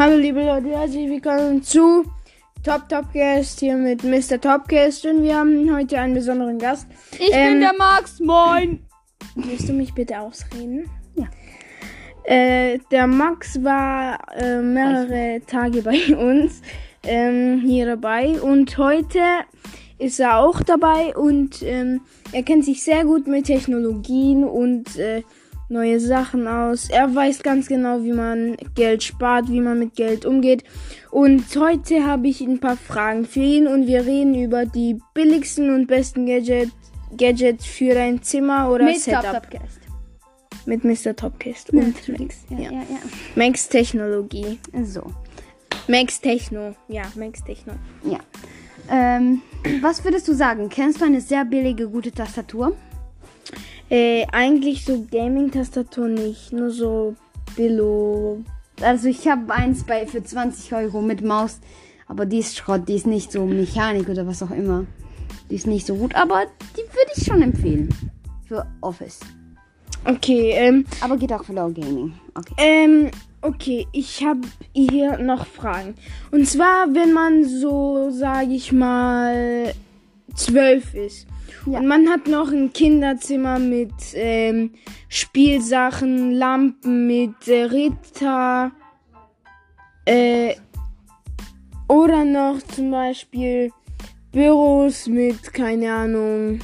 Hallo liebe Leute, herzlich willkommen zu Top Topcast hier mit Mr. Topcast und wir haben heute einen besonderen Gast. Ich Ähm, bin der Max, moin. Willst du mich bitte ausreden? Ja. Äh, der Max war äh, mehrere Tage bei uns ähm, hier dabei und heute ist er auch dabei und ähm, er kennt sich sehr gut mit Technologien und äh, neue Sachen aus. Er weiß ganz genau, wie man Geld spart, wie man mit Geld umgeht. Und heute habe ich ein paar Fragen für ihn und wir reden über die billigsten und besten Gadget, Gadgets für dein Zimmer oder Mit Setup Top Topcast. mit Mr. Topcast und Natürlich. Ja, Ja. ja, Max Technologie. ja. So. Max Techno. Ja, Max Techno. Ja. Ähm, was würdest du sagen? Kennst du eine sehr billige, gute Tastatur? Äh, eigentlich so Gaming-Tastatur nicht, nur so Billo. Also ich habe eins bei für 20 Euro mit Maus, aber die ist Schrott, die ist nicht so Mechanik oder was auch immer. Die ist nicht so gut, aber die würde ich schon empfehlen. Für Office. Okay, ähm, Aber geht auch für Low Gaming. Okay. ähm, okay, ich habe hier noch Fragen. Und zwar, wenn man so, sage ich mal, zwölf ist. Ja. Und man hat noch ein Kinderzimmer mit ähm, Spielsachen, Lampen, mit äh, Ritter. Äh, oder noch zum Beispiel Büros mit, keine Ahnung,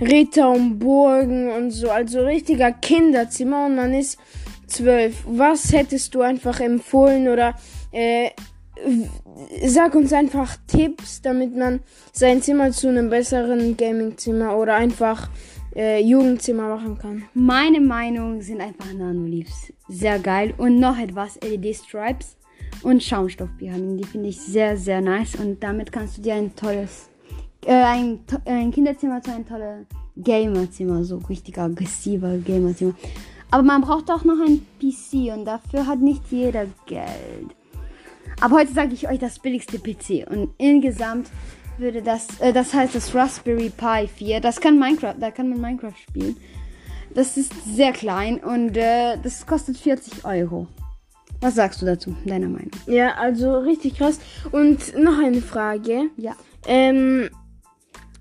Ritter und Burgen und so. Also richtiger Kinderzimmer und man ist zwölf. Was hättest du einfach empfohlen oder äh, sag uns einfach Tipps, damit man sein Zimmer zu einem besseren Gamingzimmer oder einfach äh, Jugendzimmer machen kann. Meine Meinung sind einfach Nanoleafs. Sehr geil. Und noch etwas, LED-Stripes und Schaumstoffpyramiden. Die finde ich sehr, sehr nice. Und damit kannst du dir ein tolles, äh, ein, ein Kinderzimmer zu einem tolles Gamerzimmer, so richtig aggressiver Gamerzimmer. Aber man braucht auch noch ein PC und dafür hat nicht jeder Geld. Aber heute sage ich euch das billigste PC und insgesamt würde das, äh, das heißt das Raspberry Pi 4, das kann Minecraft, da kann man Minecraft spielen. Das ist sehr klein und äh, das kostet 40 Euro. Was sagst du dazu, deiner Meinung? Ja, also richtig krass. Und noch eine Frage. Ja. Ähm,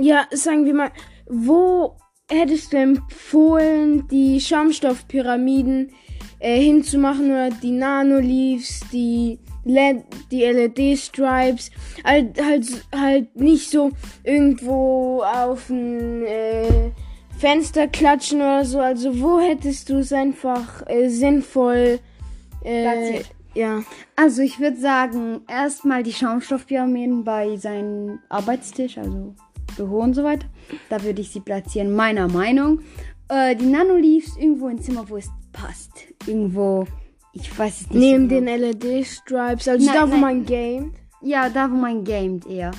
ja, sagen wir mal, wo hättest du empfohlen, die Schaumstoffpyramiden äh, hinzumachen oder die Nanoleafs, die LED, die LED-Stripes, halt, halt, halt nicht so irgendwo auf ein äh, Fenster klatschen oder so. Also wo hättest du es einfach äh, sinnvoll äh, Platziert. Ja. Also ich würde sagen, erstmal die Schaumstoffpyramiden bei seinem Arbeitstisch, also Büro und so weiter. Da würde ich sie platzieren, meiner Meinung. Äh, die Nanoleafs irgendwo im Zimmer, wo es passt. Irgendwo, ich weiß es nicht. Neben so den genau. LED-Stripes, also Nein, da, wo nein. man gamet. Ja, da wo man gamet eher.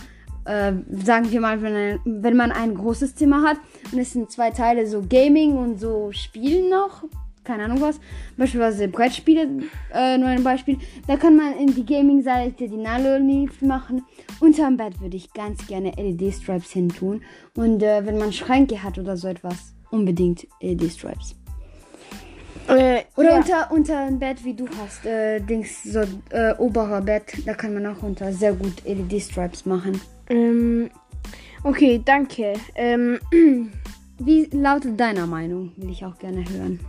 Äh, sagen wir mal, wenn, ein, wenn man ein großes Zimmer hat und es sind zwei Teile, so Gaming und so Spielen noch, keine Ahnung was, beispielsweise Brettspiele, äh, nur ein Beispiel, da kann man in die Gaming-Seite die Nanoleaf machen. Unterm Bett würde ich ganz gerne LED-Stripes hintun und äh, wenn man Schränke hat oder so etwas, unbedingt LED-Stripes. Äh, Oder ja. unter, unter dem Bett, wie du hast, äh, Dings, so äh, oberer Bett, da kann man auch unter sehr gut LED-Stripes machen. Ähm, okay, danke. Ähm, Wie lautet deiner Meinung? Will ich auch gerne hören.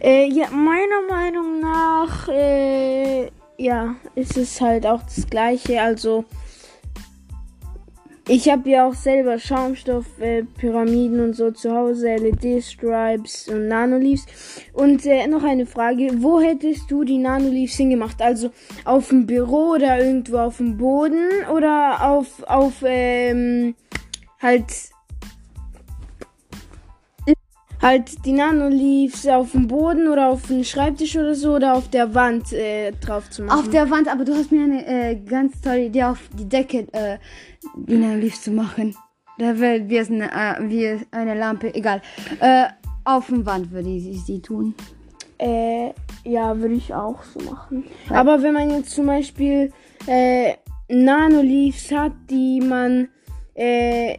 äh, ja, meiner Meinung nach, äh, ja, ist es halt auch das Gleiche. Also, ich habe ja auch selber Schaumstoff-Pyramiden äh, Pyramiden und so zu Hause, LED-Stripes und Nanoleafs. Und äh, noch eine Frage, wo hättest du die Nanoleafs hingemacht? Also auf dem Büro oder irgendwo auf dem Boden oder auf, auf, ähm, halt halt die Nanoleafs auf dem Boden oder auf dem Schreibtisch oder so oder auf der Wand äh, drauf zu machen. Auf der Wand, aber du hast mir eine äh, ganz tolle Idee auf die Decke äh, die Nanoleafs zu machen. Da wäre wie, eine, äh, wie eine Lampe, egal. Äh, auf der Wand würde ich sie tun. Äh, ja, würde ich auch so machen. Aber wenn man jetzt zum Beispiel äh, Nanoleafs hat, die man äh,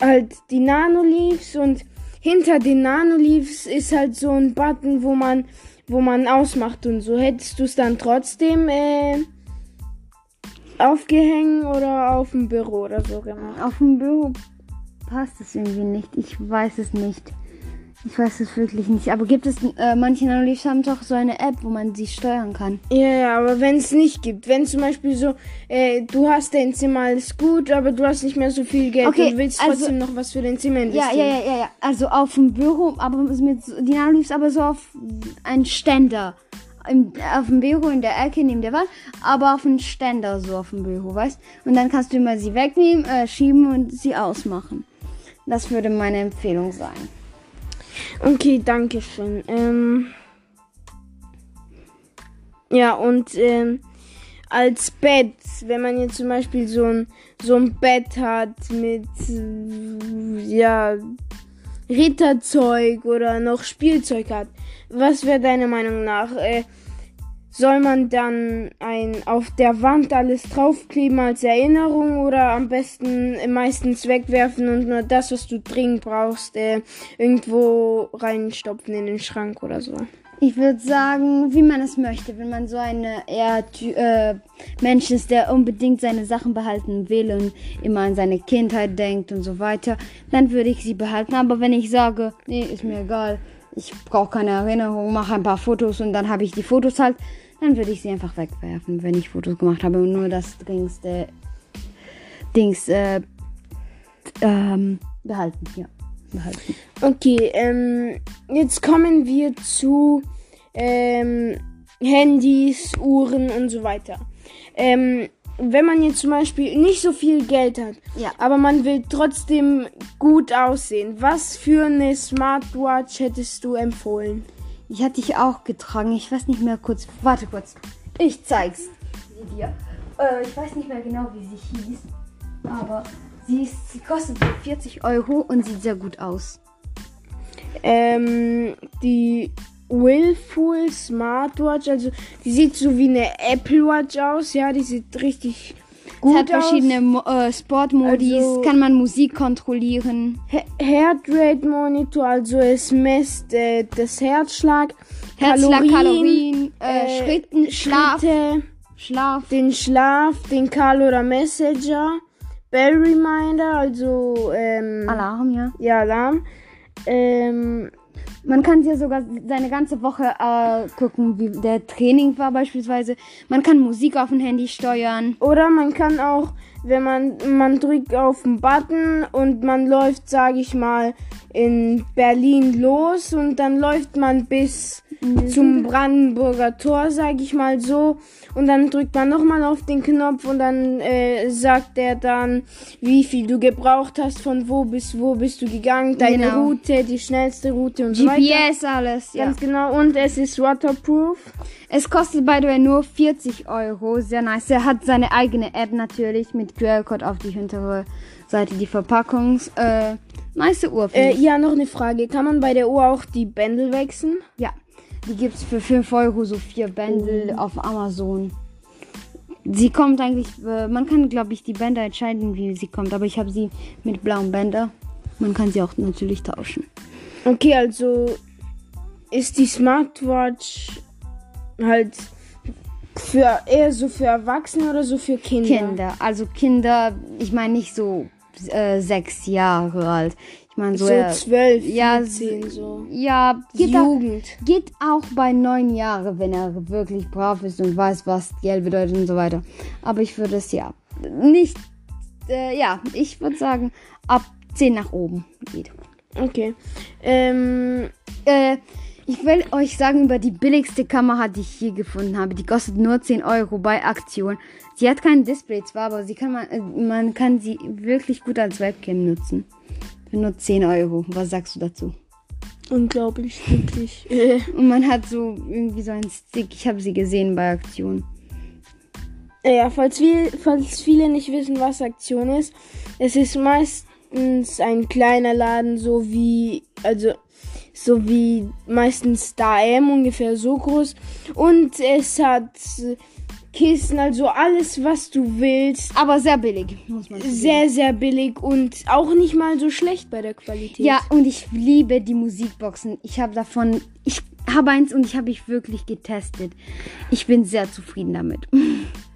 halt die Nanoleafs und hinter den Nanoleaves ist halt so ein Button, wo man, wo man ausmacht und so. Hättest du es dann trotzdem äh, aufgehängt oder auf dem Büro oder so gemacht? Auf dem Büro passt es irgendwie nicht. Ich weiß es nicht. Ich weiß es wirklich nicht. Aber gibt es, äh, manche Nanoleafs haben doch so eine App, wo man sie steuern kann. Ja, ja, aber wenn es nicht gibt, wenn zum Beispiel so, äh, du hast dein Zimmer alles gut, aber du hast nicht mehr so viel Geld Okay, und willst also- trotzdem noch was für dein Zimmer Ja, investieren. ja, ja, ja, ja. Also auf dem Büro, aber mit die Nanoleafs aber so auf einen Ständer. Im, auf dem Büro in der Ecke neben der Wand, aber auf einen Ständer so auf dem Büro, weißt? Und dann kannst du immer sie wegnehmen, äh, schieben und sie ausmachen. Das würde meine Empfehlung sein. Okay, danke schön. Ähm, ja, und ähm, als Bett, wenn man jetzt zum Beispiel so ein, so ein Bett hat mit, ja, Ritterzeug oder noch Spielzeug hat, was wäre deine Meinung nach? Äh, soll man dann ein auf der Wand alles draufkleben als Erinnerung oder am besten meistens wegwerfen und nur das, was du dringend brauchst, äh, irgendwo reinstopfen in den Schrank oder so? Ich würde sagen, wie man es möchte. Wenn man so eine eher äh, Mensch ist, der unbedingt seine Sachen behalten will und immer an seine Kindheit denkt und so weiter, dann würde ich sie behalten. Aber wenn ich sage, nee, ist mir egal, ich brauche keine Erinnerung, mache ein paar Fotos und dann habe ich die Fotos halt, dann würde ich sie einfach wegwerfen, wenn ich Fotos gemacht habe und nur das dringendste Dings äh, ähm, behalten. Ja, behalten. Okay, ähm, jetzt kommen wir zu ähm, Handys, Uhren und so weiter. Ähm, wenn man jetzt zum Beispiel nicht so viel Geld hat, Ja. aber man will trotzdem gut aussehen, was für eine Smartwatch hättest du empfohlen? Ich hatte dich auch getragen. Ich weiß nicht mehr kurz. Warte kurz. Ich zeig's dir. Äh, ich weiß nicht mehr genau, wie sie hieß. Aber sie, ist, sie kostet so 40 Euro und sieht sehr gut aus. Ähm, die Willful Smartwatch, also die sieht so wie eine Apple Watch aus, ja, die sieht richtig gut es hat verschiedene äh, Sportmodis. Also- kann man Musik kontrollieren. He- Heartrate Monitor, also es misst äh, das Herzschlag, Herzschlag, Kalorien, Kalorien, äh, äh, Schritten, Schlaf, Schritte, Schlaf. den Schlaf, den Call oder Messenger, Bell Reminder, also ähm, Alarm, ja. ja Alarm. Ähm, Man kann hier sogar seine ganze Woche äh, gucken, wie der Training war beispielsweise. Man kann Musik auf dem Handy steuern. Oder man kann auch, wenn man, man drückt auf den Button und man läuft, sage ich mal, in Berlin los und dann läuft man bis zum Brandenburger Tor, sage ich mal so. Und dann drückt man nochmal auf den Knopf und dann äh, sagt er dann, wie viel du gebraucht hast, von wo bis wo bist du gegangen, deine Genau. Route, die schnellste Route und so weiter. GPS, alles, ja. Ganz genau. Und es ist waterproof. Es kostet by the way nur 40 Euro. Sehr nice. Er hat seine eigene App natürlich mit QR-Code auf die hintere Seite, die Verpackungs. Äh, nice Uhr. Äh, ja, noch eine Frage. Kann man bei der Uhr auch die Bändel wechseln? Ja. Die gibt's für 5 Euro, so vier Bändel auf Amazon. Sie kommt eigentlich, äh, man kann glaube ich die Bänder entscheiden, wie sie kommt, aber ich habe sie mit blauen Bänder. Man kann sie auch natürlich tauschen. Okay, also ist die Smartwatch halt für eher so für Erwachsene oder so für Kinder? Kinder, also Kinder, ich meine nicht so äh, sechs Jahre alt. Ich meine so, So eher- zwölf, ja, vierzehn, so. ja, geht auch, Jugend. geht auch bei neun Jahren, wenn er wirklich brav ist und weiß, was Geld bedeutet und so weiter. Aber ich würde es ja nicht, äh, ja, ich würde sagen, ab 10 nach oben geht. Okay. Ähm, Äh, ich will euch sagen über die billigste Kamera, die ich hier gefunden habe. Die kostet nur 10 Euro bei Aktion. Sie hat kein Display zwar, aber sie kann man, äh, man kann sie wirklich gut als Webcam nutzen. Für nur 10 Euro. Was sagst du dazu? unglaublich, wirklich. Und man hat so irgendwie so einen Stick. Ich habe sie gesehen bei Aktion. ja, falls, wir, falls viele nicht wissen, was Aktion ist, es ist meistens ein kleiner Laden, so wie, also, so wie meistens Star M, ungefähr so groß. Und es hat Kissen, also alles, was du willst. Aber sehr billig, muss man sagen. Sehr, sehr billig und auch nicht mal so schlecht bei der Qualität. Ja, und ich liebe die Musikboxen. Ich habe davon, ich habe eins und ich habe ich wirklich getestet. Ich bin sehr zufrieden damit.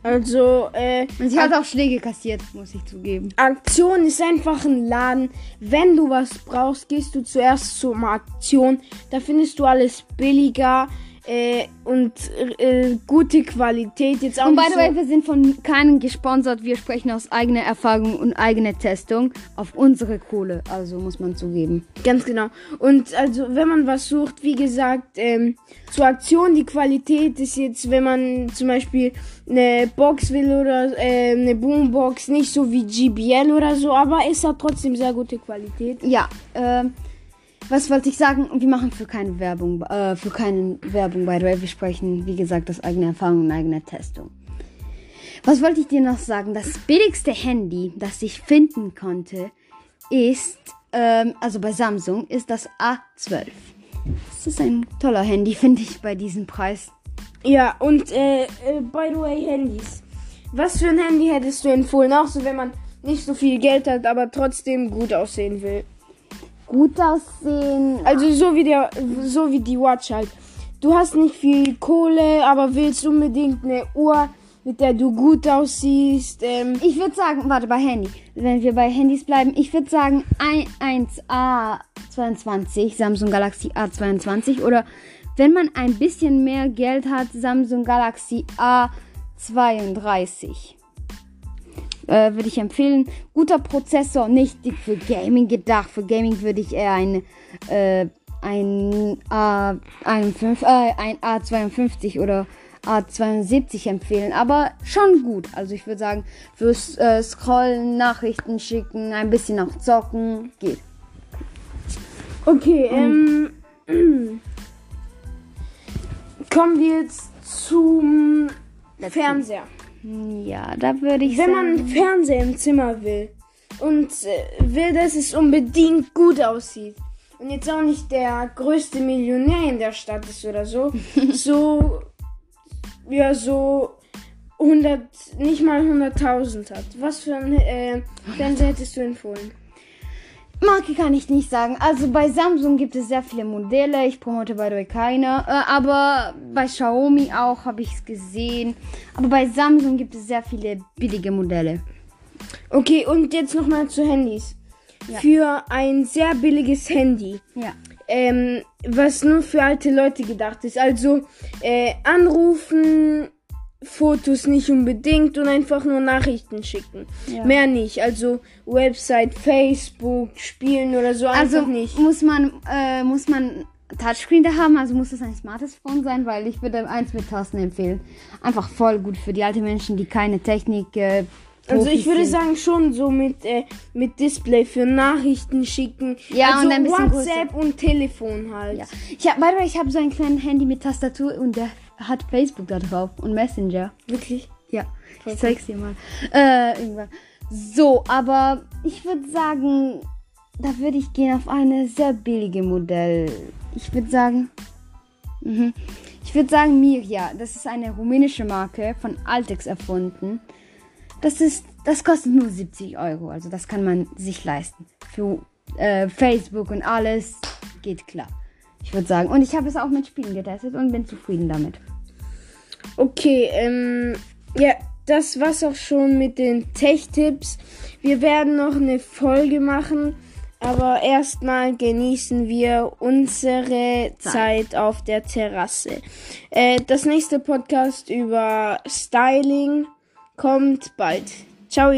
Also, äh, Und sie hat auch Schläge kassiert, muss ich zugeben. Aktion ist einfach ein Laden. Wenn du was brauchst, gehst du zuerst zur Aktion. Da findest du alles billiger äh, und äh, gute Qualität. Jetzt auch Und by the way, wir sind von keinem gesponsert. Wir sprechen aus eigener Erfahrung und eigener Testung auf unsere Kohle. Also muss man zugeben. Ganz genau. Und also, wenn man was sucht, wie gesagt, ähm, zur Aktion, die Qualität ist jetzt, wenn man zum Beispiel eine Box will oder äh, eine Boombox, nicht so wie GBL oder so, aber es hat trotzdem sehr gute Qualität. Ja, ähm, was wollte ich sagen? Wir machen für keine Werbung, äh, für keine Werbung, by the way. Wir sprechen, wie gesagt, aus eigener Erfahrung und eigener Testung. Was wollte ich dir noch sagen? Das billigste Handy, das ich finden konnte, ist, ähm, also bei Samsung, ist das A12. Das ist ein toller Handy, finde ich, bei diesem Preis. Ja, und äh, äh, by the way, Handys. Was für ein Handy hättest du empfohlen? Auch so, wenn man nicht so viel Geld hat, aber trotzdem gut aussehen will. Gut aussehen. Also so wie der, so wie die Watch halt. Du hast nicht viel Kohle, aber willst unbedingt eine Uhr, mit der du gut aussiehst. Ähm, Ich würde sagen, warte, bei Handy. Wenn wir bei Handys bleiben, ich würde sagen ein 1A22, Samsung Galaxy A22 oder wenn man ein bisschen mehr Geld hat, Samsung Galaxy A32. Äh, würde ich empfehlen. Guter Prozessor, nicht für Gaming gedacht. Für Gaming würde ich eher ein, äh, ein, A51, äh, ein A52 oder A72 empfehlen, aber schon gut. Also ich würde sagen, fürs äh, Scrollen, Nachrichten schicken, ein bisschen auch zocken, geht. okay, ähm, kommen wir jetzt zum Fernseher. Ja, da würde ich Wenn man sagen. einen Fernseher im Zimmer will und äh, will, dass es unbedingt gut aussieht und jetzt auch nicht der größte Millionär in der Stadt ist oder so, so, ja, so 100, nicht mal 100.000 hat. Was für ein äh, Fernseher hättest du empfohlen? Marke kann ich nicht sagen. Also bei Samsung gibt es sehr viele Modelle. Ich promote bei euch keine. Äh, aber bei Xiaomi auch habe ich es gesehen. Aber bei Samsung gibt es sehr viele billige Modelle. Okay, und jetzt nochmal zu Handys. Ja. Für ein sehr billiges Handy. Ja. ähm, was nur für alte Leute gedacht ist. Also äh, anrufen, Fotos nicht unbedingt und einfach nur Nachrichten schicken. Ja. Mehr nicht. Also Website, Facebook, Spielen oder so Also einfach nicht. muss man äh, muss man Touchscreen da haben, also muss es ein smartes Phone sein, weil ich würde eins mit Tasten empfehlen. Einfach voll gut für die alten Menschen, die keine Technik. Äh, Also ich würde sind. sagen schon so mit, äh, mit Display für Nachrichten schicken. Ja, also und ein bisschen WhatsApp und Telefon halt. Ja. Ich hab, by the way, ich habe so ein kleines Handy mit Tastatur und der hat Facebook da drauf und Messenger. Wirklich? Ja, ich zeig's dir mal. Äh, irgendwann. So, aber ich würde sagen, da würde ich gehen auf eine sehr billige Modell. Ich würde sagen, mhm. ich würde sagen Miria. Das ist eine rumänische Marke von Altex erfunden. Das ist, das kostet nur 70 Euro. Also das kann man sich leisten. Für äh, Facebook und alles geht klar. Ich würde sagen. Und ich habe es auch mit Spielen getestet und bin zufrieden damit. Okay, ähm, ja, das war's auch schon mit den Tech-Tipps. Wir werden noch eine Folge machen, aber erstmal genießen wir unsere Zeit auf der Terrasse. Äh, das nächste Podcast über Styling kommt bald. Ciao.